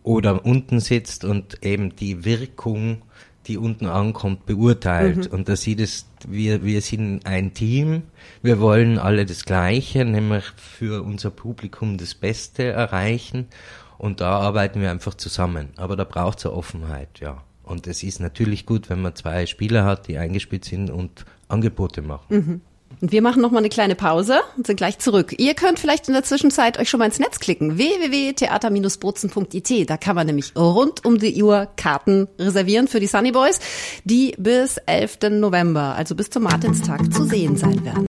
oder unten sitzt und eben die Wirkung, die unten ankommt, beurteilt. Und da sieht es, wir, wir sind ein Team, wir wollen alle das Gleiche, nämlich für unser Publikum das Beste erreichen und da arbeiten wir einfach zusammen. Aber da braucht es eine Offenheit, ja. Und es ist natürlich gut, wenn man zwei Spieler hat, die eingespielt sind und Angebote machen. Mhm. Und wir machen noch mal eine kleine Pause und sind gleich zurück. Ihr könnt vielleicht in der Zwischenzeit euch schon mal ins Netz klicken. www.theater-bozen.it. Da kann man nämlich rund um die Uhr Karten reservieren für die Sunny Boys, die bis 11. November, also bis zum Martinstag, zu sehen sein werden.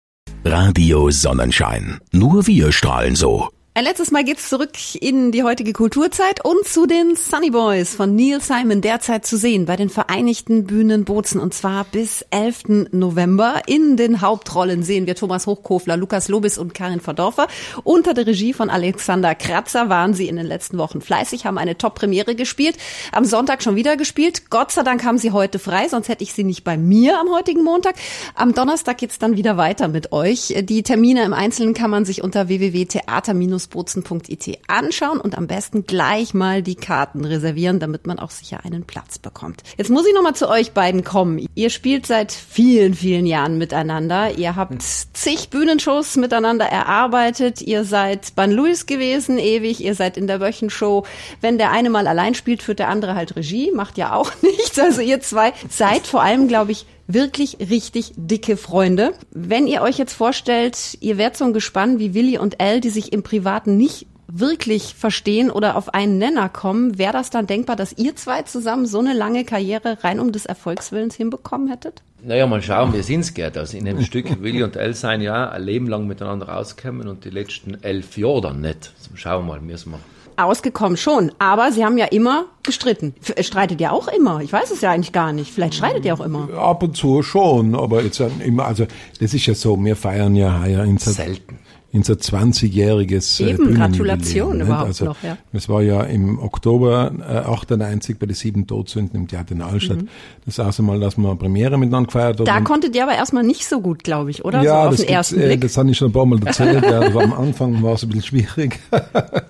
Radio Sonnenschein. Nur wir strahlen so. Ein letztes Mal geht's zurück in die heutige Kulturzeit und zu den Sunny Boys von Neil Simon derzeit zu sehen bei den Vereinigten Bühnen Bozen und zwar bis 11. November. In den Hauptrollen sehen wir Thomas Hochkofler, Lukas Lobis und Karin Verdorfer. Unter der Regie von Alexander Kratzer waren sie in den letzten Wochen fleißig, haben eine Top-Premiere gespielt. Am Sonntag schon wieder gespielt. Gott sei Dank haben sie heute frei, sonst hätte ich sie nicht bei mir am heutigen Montag. Am Donnerstag geht's dann wieder weiter mit euch. Die Termine im Einzelnen kann man sich unter www.theater- bozen.it anschauen und am besten gleich mal die Karten reservieren, damit man auch sicher einen Platz bekommt. Jetzt muss ich noch mal zu euch beiden kommen. Ihr spielt seit vielen, vielen Jahren miteinander. Ihr habt zig Bühnenshows miteinander erarbeitet. Ihr seid bei Louis gewesen, ewig. Ihr seid in der Wöchenshow. Wenn der eine mal allein spielt, führt der andere halt Regie. Macht ja auch nichts. Also ihr zwei seid vor allem, glaube ich, wirklich richtig dicke Freunde. Wenn ihr euch jetzt vorstellt, ihr wärt so ein Gespann wie Willi und Elle, die sich im Privaten nicht wirklich verstehen oder auf einen Nenner kommen, wäre das dann denkbar, dass ihr zwei zusammen so eine lange Karriere rein um des Erfolgswillens hinbekommen hättet? Naja, mal schauen, wie sind's geht. Also in dem Stück Willi und Elle sein ja ein Leben lang miteinander auskommen und die letzten elf Jahre dann nicht. Also schauen wir mal, müssen wir Ausgekommen schon, aber sie haben ja immer gestritten. F streitet ihr auch immer? Ich weiß es ja eigentlich gar nicht. Vielleicht streitet ihr auch immer. Ab und zu schon, aber jetzt immer, also das ist ja so, wir feiern ja heuer in selten. In so 20-jähriges Eben, äh, Gratulation überhaupt also, noch, ja. Es war ja im Oktober äh, 98 bei den sieben Todsünden im Theater in Altstadt. Mhm. Das erste Mal, dass man Premiere miteinander gefeiert hat. Da konntet ihr aber erstmal nicht so gut, glaube ich, oder? Ja, so auf das, den ersten äh, das habe ich schon ein paar Mal erzählt. ja, aber am Anfang war es ein bisschen schwierig.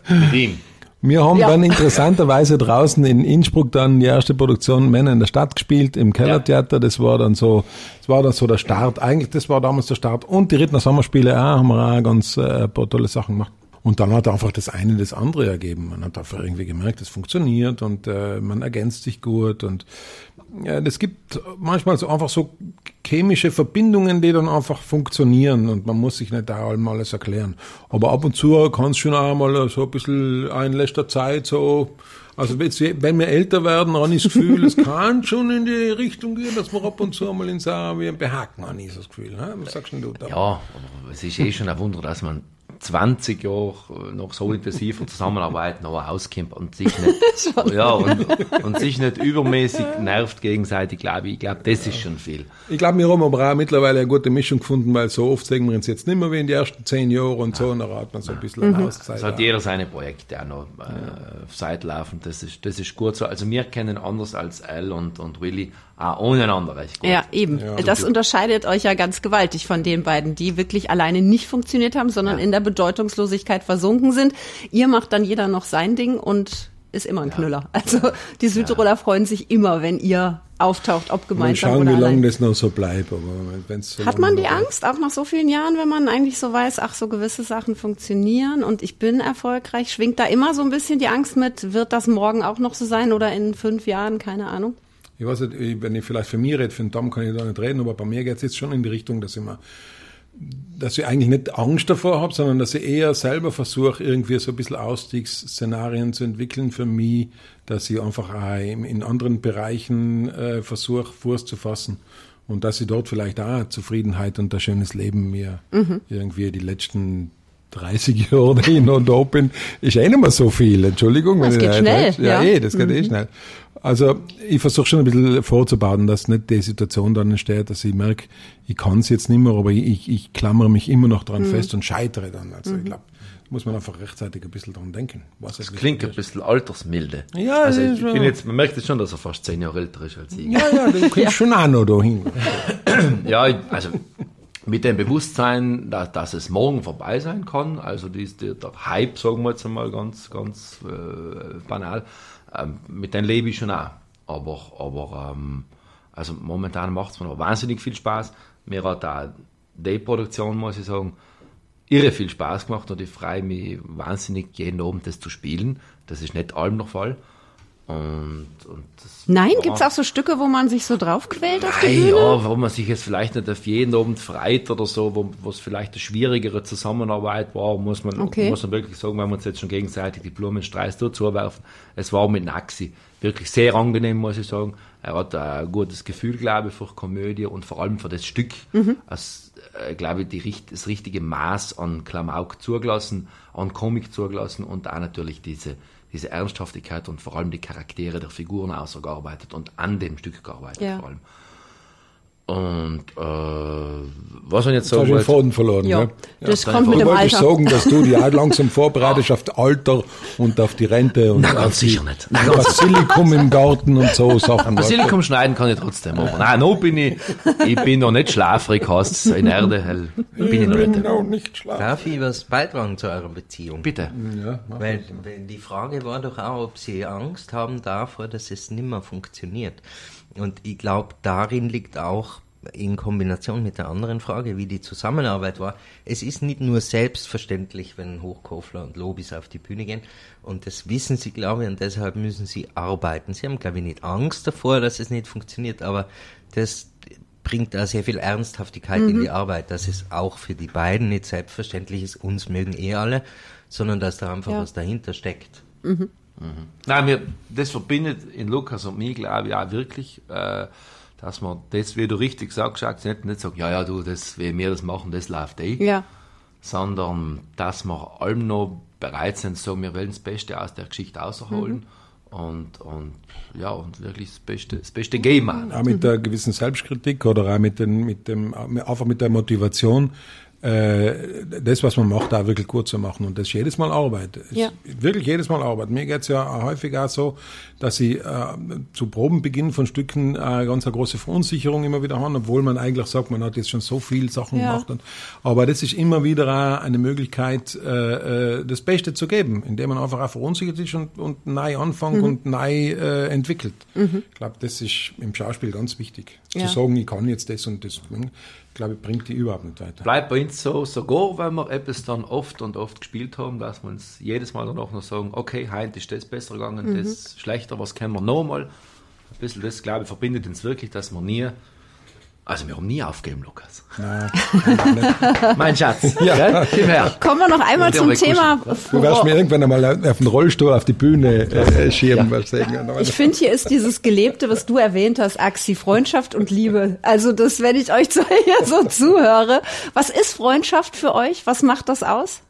Mit ihm. Wir haben Ja. dann interessanterweise draußen in Innsbruck dann die erste Produktion Männer in der Stadt gespielt, im Kellertheater. Das war dann so, das war dann so der Start. Eigentlich, das war damals der Start. Und die Rittner Sommerspiele auch, haben wir auch ganz äh, ein paar tolle Sachen gemacht. Und dann hat einfach das eine das andere ergeben. Man hat einfach irgendwie gemerkt, es funktioniert und äh, man ergänzt sich gut und es gibt manchmal so einfach so chemische Verbindungen, die dann einfach funktionieren und man muss sich nicht da allem alles erklären. Aber ab und zu kann es schon auch mal so ein bisschen in letzter Zeit so, also wenn wir älter werden, habe ich das Gefühl, es kann schon in die Richtung gehen, dass wir ab und zu mal in so wie ein Behaken, habe ich das Gefühl. Ne? Was sagst denn du da? Ja, es ist eh schon ein Wunder, dass man 20 Jahre noch so intensiv zusammenarbeiten, aber auskommt und sich nicht, ja, und, und sich nicht übermäßig nervt gegenseitig, glaube ich. Ich glaube, das ist schon viel. Ich glaube, wir haben aber auch mittlerweile eine gute Mischung gefunden, weil so oft sehen wir uns jetzt nicht mehr wie in die ersten zehn Jahre und so, und da hat man so ein bisschen eine Auszeit. Es hat jeder seine Projekte auch noch äh, auf Seite laufen. Das ist, das ist gut so. Also wir kennen anders als Al und, und Willy auch ohneinander recht gut. Ja, eben. das unterscheidet euch ja ganz gewaltig von den beiden, die wirklich alleine nicht funktioniert haben, sondern in der Bedeutungslosigkeit versunken sind. Ihr macht dann jeder noch sein Ding und ist immer ein Knüller. Also die Südtiroler freuen sich immer, wenn ihr auftaucht, ob gemeinsam schauen, oder wie lange das noch so bleibt. Aber wenn's so Hat man die Angst, auch nach so vielen Jahren, wenn man eigentlich so weiß, ach, so gewisse Sachen funktionieren und ich bin erfolgreich, schwingt da immer so ein bisschen die Angst mit, wird das morgen auch noch so sein oder in fünf Jahren, keine Ahnung? Ich weiß nicht, ich- wenn ich vielleicht für mich rede, für den Tom kann ich da nicht reden, aber bei mir geht es jetzt schon in die Richtung, dass ich mir, dass ich eigentlich nicht Angst davor habe, sondern dass ich eher selber versuche, irgendwie so ein bisschen Ausstiegsszenarien zu entwickeln für mich, dass ich einfach auch in, anderen Bereichen äh, versuche, Fuß zu fassen. Und dass ich dort vielleicht auch Zufriedenheit und ein schönes Leben mir irgendwie die letzten 30 Jahre, noch da bin, ist eh nicht mehr so viel. Entschuldigung. Das wenn geht ich schnell, Ja, ja. eh, das geht eh schnell. Also ich versuche schon ein bisschen vorzubauen, dass nicht die Situation dann entsteht, dass ich merke, ich kann es jetzt nicht mehr, aber ich, ich, klammere mich immer noch dran fest und scheitere dann. Also ich glaube, muss man einfach rechtzeitig ein bisschen dran denken. Was Das klingt ein bisschen altersmilde. Ja, also ich bin ja- jetzt, man merkt jetzt schon, dass er fast zehn Jahre älter ist als ich. Ja, ja, du kommst schon auch noch dahin. Ja, also mit dem Bewusstsein, dass, dass es morgen vorbei sein kann, also dies, der, der Hype, sagen wir jetzt einmal ganz, ganz äh, banal, ähm, mit dem lebe ich schon auch. Aber, aber ähm, also momentan macht es mir wahnsinnig viel Spaß. Mir hat auch die Produktion, muss ich sagen, irre viel Spaß gemacht und ich freue mich wahnsinnig, jeden Abend das zu spielen. Das ist nicht allem noch Fall. Und, und das Nein, war- gibt's auch so Stücke, wo man sich so draufquält auf die Bühne? ja, wo man sich jetzt vielleicht nicht auf jeden Abend freit oder so, wo es vielleicht eine schwierigere Zusammenarbeit war, muss man, Okay. muss man wirklich sagen, wenn wir uns jetzt schon gegenseitig die Blumenstreis zuwerfen. Es war mit Naxi wirklich sehr angenehm, muss ich sagen. Er hat ein gutes Gefühl, glaube ich, für Komödie und vor allem für das Stück, als, äh, glaube ich, die, das richtige Maß an Klamauk zugelassen, an Komik zugelassen und auch natürlich diese, diese Ernsthaftigkeit und vor allem die Charaktere der Figuren ausgearbeitet und an dem Stück gearbeitet Ja. vor allem. Und äh, was man jetzt sagen du den wollte, Faden verloren. Ja, gell? das Ja, kommt mit dem wolltest Alter. sagen, dass du dich auch langsam vorbereitest auf das Alter und auf die Rente und Nein, ganz sicher nicht. Nein, ganz Basilikum im Garten und so Sachen. Basilikum schneiden kann ich trotzdem, aber nein, noch bin ich, ich bin noch nicht schlafrig, heißt in Erde, hell, bin ich noch nicht. noch nicht schlafen. Darf ich was beitragen zu eurer Beziehung? Bitte. Weil, weil die Frage war doch auch, ob sie Angst haben davor, dass es nimmer funktioniert. Und ich glaube, darin liegt auch in Kombination mit der anderen Frage, wie die Zusammenarbeit war. Es ist nicht nur selbstverständlich, wenn Hochkofler und Lobis auf die Bühne gehen. Und das wissen sie, glaube ich, und deshalb müssen sie arbeiten. Sie haben, glaube ich, nicht Angst davor, dass es nicht funktioniert, aber das bringt da sehr viel Ernsthaftigkeit in die Arbeit, dass es auch für die beiden nicht selbstverständlich ist, uns mögen eh alle, sondern dass da einfach Ja. was dahinter steckt. Nein, mir, das verbindet in Lukas und mich, glaube ich, auch wirklich, äh, dass man das, wie du richtig sagst, nicht, nicht sagt, ja, ja, du, das, wie wir das machen, das läuft eh. Ja. sondern dass wir allem noch bereit sind, sagen, wir wollen das Beste aus der Geschichte rausholen und, und, ja, und wirklich das Beste, das Beste geben. auch. Mit einer gewissen Selbstkritik oder auch mit, den, mit dem, einfach mit der Motivation, das, was man macht, auch wirklich gut zu machen. Und das ist jedes Mal Arbeit. Ja. Wirklich jedes Mal Arbeit. Mir geht's ja häufig auch so, dass ich äh, zu Probenbeginn von Stücken äh, ganz eine große Verunsicherung immer wieder habe, obwohl man eigentlich sagt, man hat jetzt schon so viel Sachen Ja. gemacht. Und, aber das ist immer wieder eine Möglichkeit, äh, äh, das Beste zu geben, indem man einfach auch verunsichert ist und, und neu anfängt Mhm. und neu äh, entwickelt. Ich glaube, das ist im Schauspiel ganz wichtig. Ja. Zu sagen, ich kann jetzt das und das. Ich glaube, bringt die überhaupt nicht weiter. Bleibt bei uns so, sogar wenn wir etwas dann oft und oft gespielt haben, dass wir uns jedes Mal danach noch sagen, okay, heute ist das besser gegangen, das schlechter, was können wir nochmal? Ein bisschen das, glaube ich, verbindet uns wirklich, dass wir nie, also wir haben nie aufgegeben, Lukas. mein Schatz, Ja. Kommen wir noch einmal zum. Thema. Du wirst mir irgendwann einmal auf den Rollstuhl auf die Bühne äh, schieben. sagen. Ich finde, hier ist dieses Gelebte, was du erwähnt hast, Axi, Freundschaft und Liebe. Also das, wenn ich euch so, hier so zuhöre. Was ist Freundschaft für euch? Was macht das aus?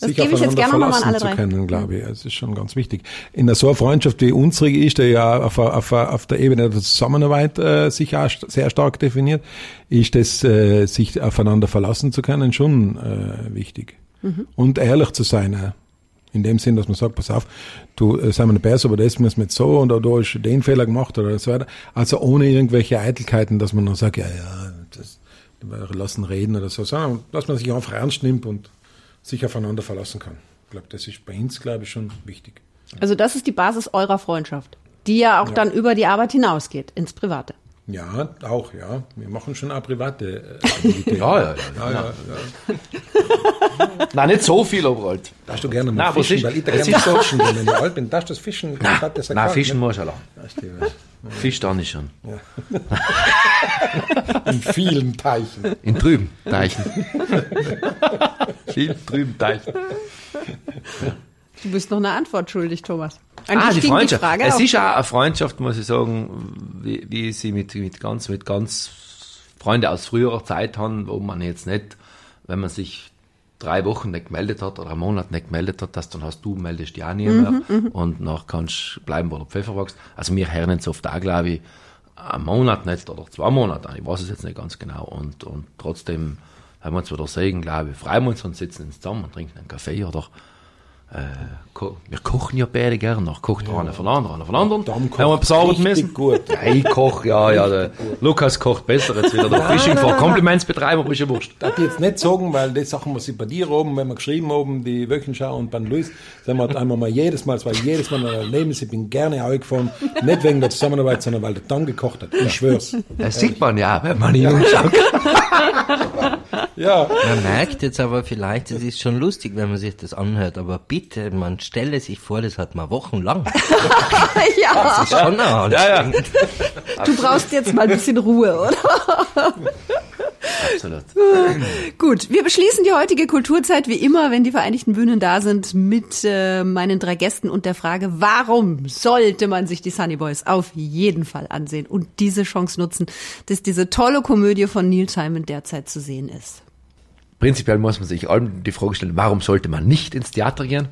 Das sich gebe ich jetzt aufeinander gerne nochmal an alle verlassen drei. zu können, glaube ich. Das ist schon ganz wichtig. In einer so einer Freundschaft wie unsere ist, der ja auf, auf, auf der Ebene der Zusammenarbeit äh, sich auch sehr stark definiert, ist das, äh, sich aufeinander verlassen zu können, schon äh, wichtig. Mhm. Und ehrlich zu sein. Auch. In dem Sinn, dass man sagt, pass auf, du äh, sei mir besser, aber das müssen wir jetzt so und da hast du den Fehler gemacht oder so weiter. Also ohne irgendwelche Eitelkeiten, dass man dann sagt, ja, ja, das wir lassen reden oder so, sondern dass man sich einfach ernst nimmt und sich aufeinander verlassen kann. Ich glaube, das ist bei uns, glaube ich, schon wichtig. Also das ist die Basis eurer Freundschaft, die ja auch dann über die Arbeit hinausgeht, ins Private. Ja, auch, ja. Wir machen schon auch private äh, Aktivitäten. Ja, ja, ja. ja, ja, ja. Nein, nicht so viel, aber halt. Darfst du gerne Nein, mal fischen, weil ich da gerne mal fischen bin. Wenn ich alt bin, darfst du das fischen? Nein, das nein erkannt, fischen ne? muss er lang. Weißt du, Fisch dann nicht schon. In vielen Teichen. In trüben Teichen. Viel trüben Teichen. Du bist noch eine Antwort schuldig, Thomas. Eigentlich Ah, die Freundschaft. Frage es ist auch eine Freundschaft, muss ich sagen, wie, wie sie mit, mit ganz, mit ganz Freunde aus früherer Zeit haben, wo man jetzt nicht, wenn man sich drei Wochen nicht gemeldet hat oder einen Monat nicht gemeldet hat, dass dann hast du, meldest auch nie mehr und nach kannst bleiben, wo du Pfeffer wachst. Also wir hören jetzt oft auch, glaube ich, einen Monat nicht oder zwei Monate an. Ich weiß es jetzt nicht ganz genau. Und, und trotzdem, wenn wir uns wieder sehen, glaube ich, freuen wir uns und sitzen uns zusammen und trinken einen Kaffee oder äh, ko wir kochen ja beide gern. Noch kocht einer von anderen, einer von anderen. Dom kocht Haben wir richtig müssen. gut. Ja, ich koche, ja, ja. Der Lukas kocht besser. Jetzt wieder der Fishing for Compliments betreiben, aber ist ja wurscht. Ich jetzt nicht sagen, weil die Sachen, was ich bei dir oben, wenn wir geschrieben haben, die Wöchenschau und beim Luis, sagen wir einmal mal jedes Mal, es war jedes Mal ein Erlebnis, ich bin gerne angefahren, nicht wegen der Zusammenarbeit, sondern weil der dann gekocht hat. Ich schwör's. Das sieht man ja, wenn man ihn umschaut. Ja. Man merkt jetzt aber vielleicht, es ist schon lustig, wenn man sich das anhört, aber bitte, man stelle sich vor, das hat man wochenlang. ja, Das ist schon anstrengend. du brauchst jetzt mal ein bisschen Ruhe, oder? Absolut. Gut, wir beschließen die heutige Kulturzeit wie immer, wenn die Vereinigten Bühnen da sind, mit äh, meinen drei Gästen und der Frage, warum sollte man sich die Sunny Boys auf jeden Fall ansehen und diese Chance nutzen, dass diese tolle Komödie von Neil Simon derzeit zu sehen ist. Prinzipiell muss man sich allem die Frage stellen, warum sollte man nicht ins Theater gehen?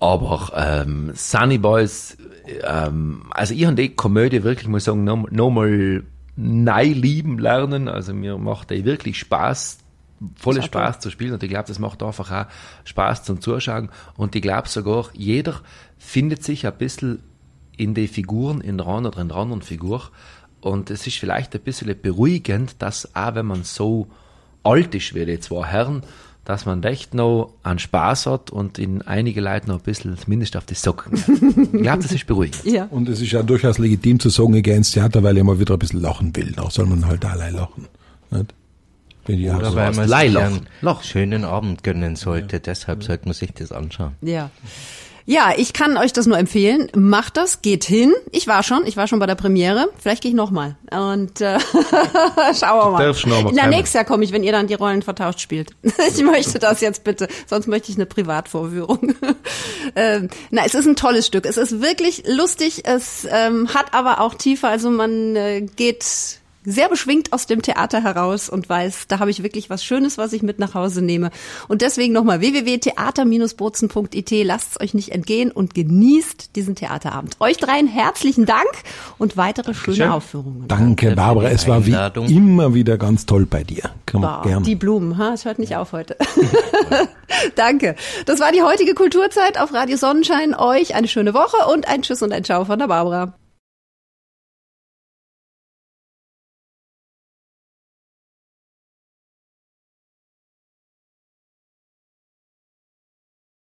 Aber ähm, Sunny Boys, ähm, also ich habe die Komödie wirklich, muss ich sagen, noch, noch neu lieben lernen. Also mir macht die wirklich Spaß, voller Spaß zu spielen. Und ich glaube, das macht einfach auch Spaß zum Zuschauen. Und ich glaube sogar, jeder findet sich ein bisschen in die Figuren, in der einen oder in der anderen Figur. Und es ist vielleicht ein bisschen beruhigend, dass auch wenn man so alt ist wie die zwei Herren, dass man echt noch einen Spaß hat und in einige Leute noch ein bisschen zumindest auf die Socken. ich glaube, das ist beruhigend. Ja. Und es ist ja durchaus legitim zu sagen, ich gehe ins Theater, weil ich mal wieder ein bisschen lachen will. Auch soll man halt allein lachen. Nicht? Auch Oder so. weil man sich einen Loch. schönen Abend gönnen sollte, deshalb sollte man sich das anschauen. Ja. Ja, ich kann euch das nur empfehlen. Macht das, geht hin. Ich war schon, ich war schon bei der Premiere. Vielleicht gehe ich nochmal. Und äh, schauen wir mal. darfst noch mal Na, nächstes Jahr komme ich, wenn ihr dann die Rollen vertauscht spielt. ich möchte das jetzt bitte, sonst möchte ich eine Privatvorführung. ähm, na, es ist ein tolles Stück. Es ist wirklich lustig. Es ähm, hat aber auch Tiefe. Also man äh, geht sehr beschwingt aus dem Theater heraus und weiß, da habe ich wirklich was Schönes, was ich mit nach Hause nehme. Und deswegen nochmal www.theater-bozen.it. Lasst es euch nicht entgehen und genießt diesen Theaterabend. Euch dreien herzlichen Dank und weitere schöne Schön. Aufführungen. Danke, Barbara. Es war wie immer wieder ganz toll bei dir. Man Boah, gern. die Blumen, ha? es hört nicht auf heute. Danke. Das war die heutige Kulturzeit auf Radio Sonnenschein. Euch eine schöne Woche und ein Tschüss und ein Ciao von der Barbara.